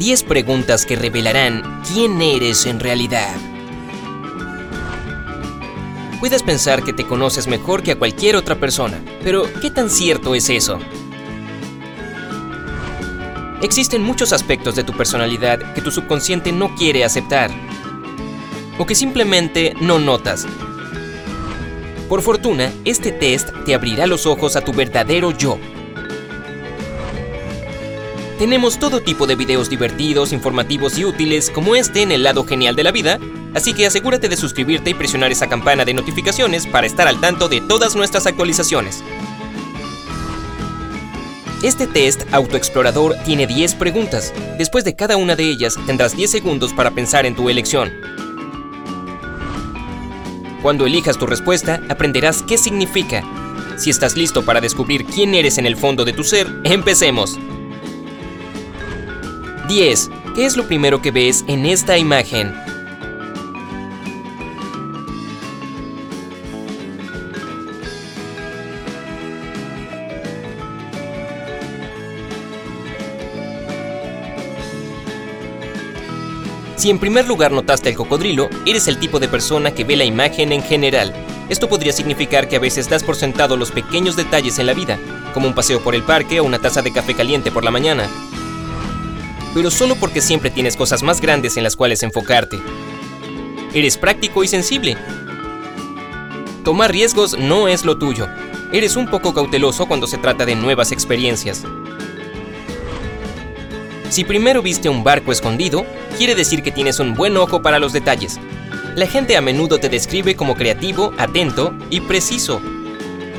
10 preguntas que revelarán quién eres en realidad. Puedes pensar que te conoces mejor que a cualquier otra persona, pero ¿qué tan cierto es eso? Existen muchos aspectos de tu personalidad que tu subconsciente no quiere aceptar, o que simplemente no notas. Por fortuna, este test te abrirá los ojos a tu verdadero yo tenemos todo tipo de videos divertidos, informativos y útiles como este en el lado genial de la vida, así que asegúrate de suscribirte y presionar esa campana de notificaciones para estar al tanto de todas nuestras actualizaciones. Este test autoexplorador tiene 10 preguntas. Después de cada una de ellas tendrás 10 segundos para pensar en tu elección. Cuando elijas tu respuesta, aprenderás qué significa. Si estás listo para descubrir quién eres en el fondo de tu ser, empecemos. 10. ¿Qué es lo primero que ves en esta imagen? Si en primer lugar notaste el cocodrilo, eres el tipo de persona que ve la imagen en general. Esto podría significar que a veces das por sentado los pequeños detalles en la vida, como un paseo por el parque o una taza de café caliente por la mañana pero solo porque siempre tienes cosas más grandes en las cuales enfocarte. Eres práctico y sensible. Tomar riesgos no es lo tuyo. Eres un poco cauteloso cuando se trata de nuevas experiencias. Si primero viste un barco escondido, quiere decir que tienes un buen ojo para los detalles. La gente a menudo te describe como creativo, atento y preciso.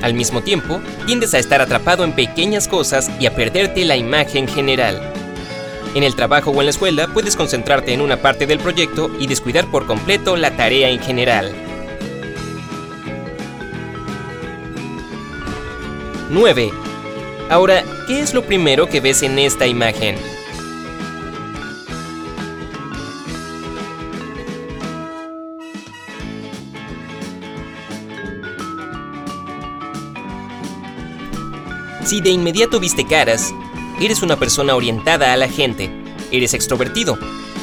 Al mismo tiempo, tiendes a estar atrapado en pequeñas cosas y a perderte la imagen general. En el trabajo o en la escuela puedes concentrarte en una parte del proyecto y descuidar por completo la tarea en general. 9. Ahora, ¿qué es lo primero que ves en esta imagen? Si de inmediato viste caras, eres una persona orientada a la gente, eres extrovertido,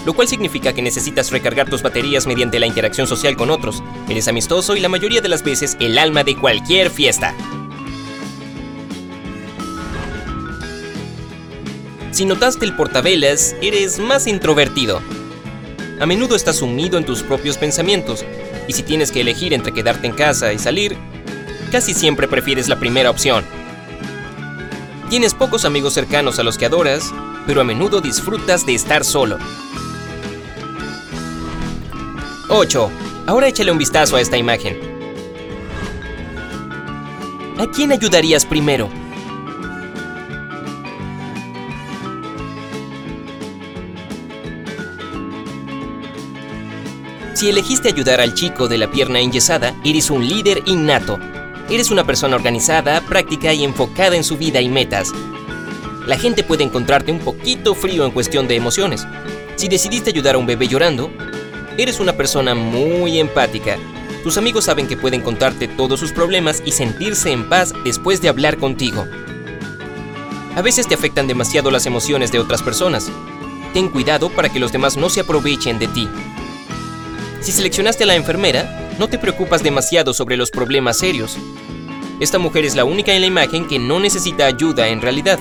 lo cual significa que necesitas recargar tus baterías mediante la interacción social con otros, eres amistoso y la mayoría de las veces el alma de cualquier fiesta. Si notaste el portavelas, eres más introvertido. A menudo estás sumido en tus propios pensamientos, y si tienes que elegir entre quedarte en casa y salir, casi siempre prefieres la primera opción. Tienes pocos amigos cercanos a los que adoras, pero a menudo disfrutas de estar solo. 8. Ahora échale un vistazo a esta imagen. ¿A quién ayudarías primero? Si elegiste ayudar al chico de la pierna enyesada, eres un líder innato Eres una persona organizada, práctica y enfocada en su vida y metas. La gente puede encontrarte un poquito frío en cuestión de emociones. Si decidiste ayudar a un bebé llorando, eres una persona muy empática. Tus amigos saben que pueden contarte todos sus problemas y sentirse en paz después de hablar contigo. A veces te afectan demasiado las emociones de otras personas. Ten cuidado para que los demás no se aprovechen de ti. Si seleccionaste a la enfermera, no te preocupas demasiado sobre los problemas serios. Esta mujer es la única en la imagen que no necesita ayuda en realidad.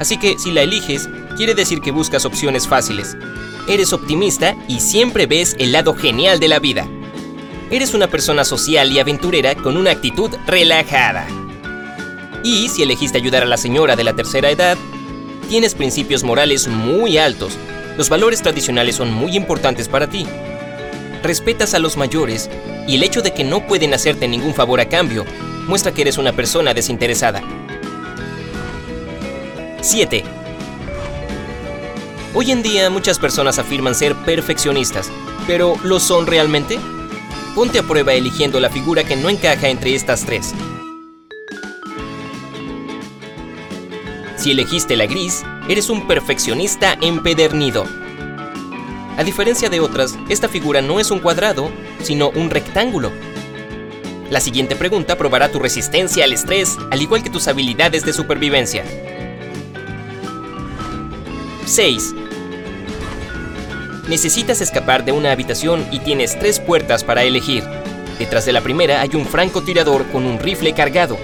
Así que si la eliges, quiere decir que buscas opciones fáciles. Eres optimista y siempre ves el lado genial de la vida. Eres una persona social y aventurera con una actitud relajada. Y si elegiste ayudar a la señora de la tercera edad, tienes principios morales muy altos. Los valores tradicionales son muy importantes para ti. Respetas a los mayores y el hecho de que no pueden hacerte ningún favor a cambio muestra que eres una persona desinteresada. 7. Hoy en día muchas personas afirman ser perfeccionistas, pero ¿lo son realmente? Ponte a prueba eligiendo la figura que no encaja entre estas tres. Si elegiste la gris, eres un perfeccionista empedernido. A diferencia de otras, esta figura no es un cuadrado, sino un rectángulo. La siguiente pregunta probará tu resistencia al estrés, al igual que tus habilidades de supervivencia. 6. Necesitas escapar de una habitación y tienes tres puertas para elegir. Detrás de la primera hay un francotirador con un rifle cargado.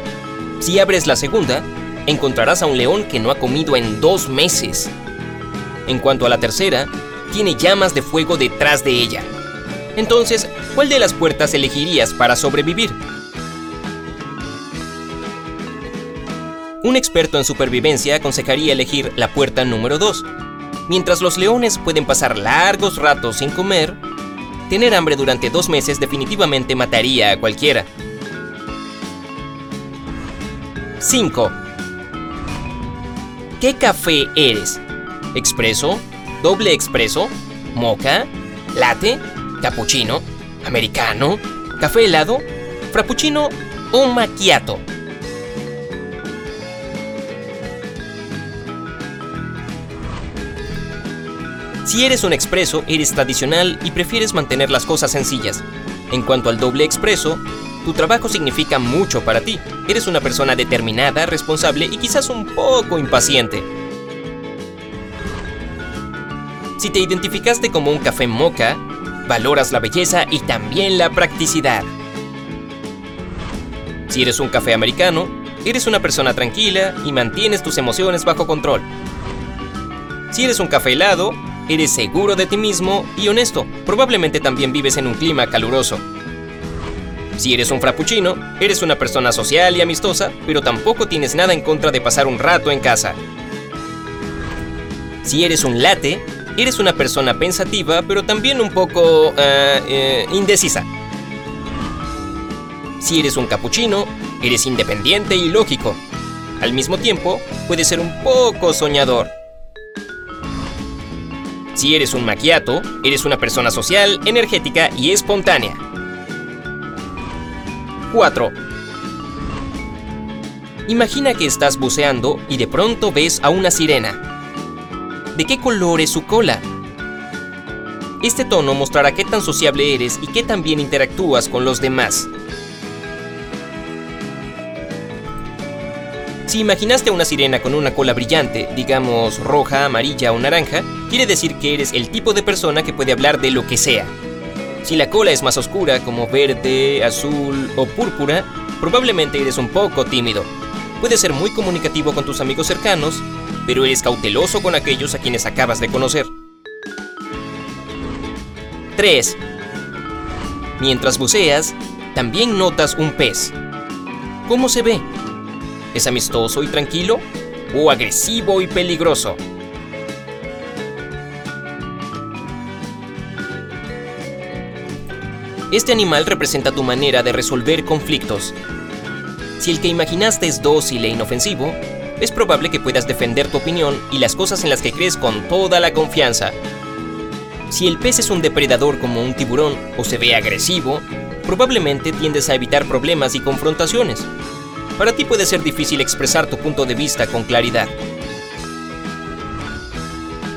Si abres la segunda, encontrarás a un león que no ha comido en dos meses. En cuanto a la tercera, tiene llamas de fuego detrás de ella. Entonces, ¿cuál de las puertas elegirías para sobrevivir? Un experto en supervivencia aconsejaría elegir la puerta número 2. Mientras los leones pueden pasar largos ratos sin comer, tener hambre durante dos meses definitivamente mataría a cualquiera. 5. ¿Qué café eres? ¿Expreso? ¿Doble expreso? ¿Moca? ¿Latte? ¿Cappuccino? ¿Americano? ¿Café helado? ¿Frappuccino o macchiato? Si eres un expreso, eres tradicional y prefieres mantener las cosas sencillas. En cuanto al doble expreso, tu trabajo significa mucho para ti. Eres una persona determinada, responsable y quizás un poco impaciente. Si te identificaste como un café moca, valoras la belleza y también la practicidad. Si eres un café americano, eres una persona tranquila y mantienes tus emociones bajo control. Si eres un café helado, eres seguro de ti mismo y honesto. Probablemente también vives en un clima caluroso. Si eres un frappuccino, eres una persona social y amistosa, pero tampoco tienes nada en contra de pasar un rato en casa. Si eres un latte, eres una persona pensativa, pero también un poco eh, indecisa. Si eres un cappuccino, eres independiente y lógico. Al mismo tiempo, puedes ser un poco soñador. Si eres un macchiato, eres una persona social, energética y espontánea. 4. Imagina que estás buceando y de pronto ves a una sirena. ¿De qué color es su cola? Este tono mostrará qué tan sociable eres y qué tan bien interactúas con los demás. Si imaginaste a una sirena con una cola brillante, digamos roja, amarilla o naranja, quiere decir que eres el tipo de persona que puede hablar de lo que sea. Si la cola es más oscura, como verde, azul o púrpura, probablemente eres un poco tímido. Puedes ser muy comunicativo con tus amigos cercanos, pero eres cauteloso con aquellos a quienes acabas de conocer. 3. Mientras buceas, también notas un pez. ¿Cómo se ve? ¿Es amistoso y tranquilo? ¿O agresivo y peligroso? Este animal representa tu manera de resolver conflictos. Si el que imaginaste es dócil e inofensivo, es probable que puedas defender tu opinión y las cosas en las que crees con toda la confianza. Si el pez es un depredador como un tiburón o se ve agresivo, probablemente tiendes a evitar problemas y confrontaciones. Para ti puede ser difícil expresar tu punto de vista con claridad.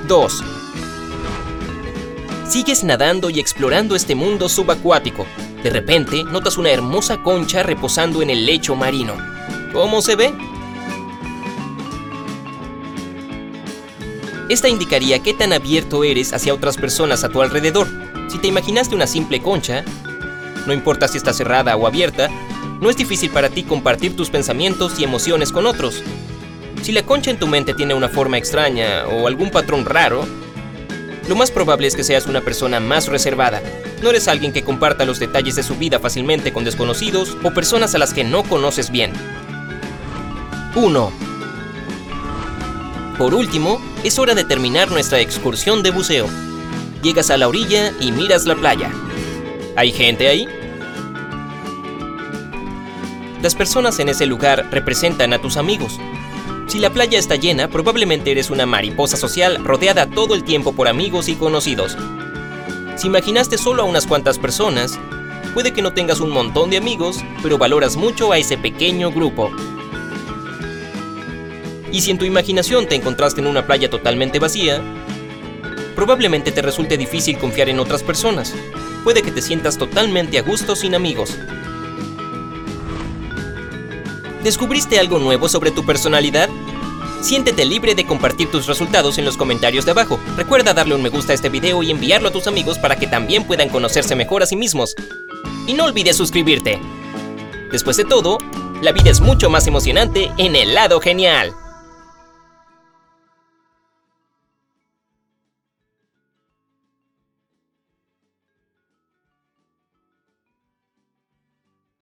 2. Sigues nadando y explorando este mundo subacuático. De repente, notas una hermosa concha reposando en el lecho marino. ¿Cómo se ve? Esta indicaría qué tan abierto eres hacia otras personas a tu alrededor. Si te imaginaste una simple concha, no importa si está cerrada o abierta, no es difícil para ti compartir tus pensamientos y emociones con otros. Si la concha en tu mente tiene una forma extraña o algún patrón raro, lo más probable es que seas una persona más reservada. No eres alguien que comparta los detalles de su vida fácilmente con desconocidos o personas a las que no conoces bien. 1. Por último, es hora de terminar nuestra excursión de buceo. Llegas a la orilla y miras la playa. ¿Hay gente ahí? Las personas en ese lugar representan a tus amigos. Si la playa está llena, probablemente eres una mariposa social rodeada todo el tiempo por amigos y conocidos. Si imaginaste solo a unas cuantas personas, puede que no tengas un montón de amigos, pero valoras mucho a ese pequeño grupo. Y si en tu imaginación te encontraste en una playa totalmente vacía, probablemente te resulte difícil confiar en otras personas. Puede que te sientas totalmente a gusto sin amigos. ¿Descubriste algo nuevo sobre tu personalidad? Siéntete libre de compartir tus resultados en los comentarios de abajo. Recuerda darle un me gusta a este video y enviarlo a tus amigos para que también puedan conocerse mejor a sí mismos. Y no olvides suscribirte. Después de todo, la vida es mucho más emocionante en el lado genial.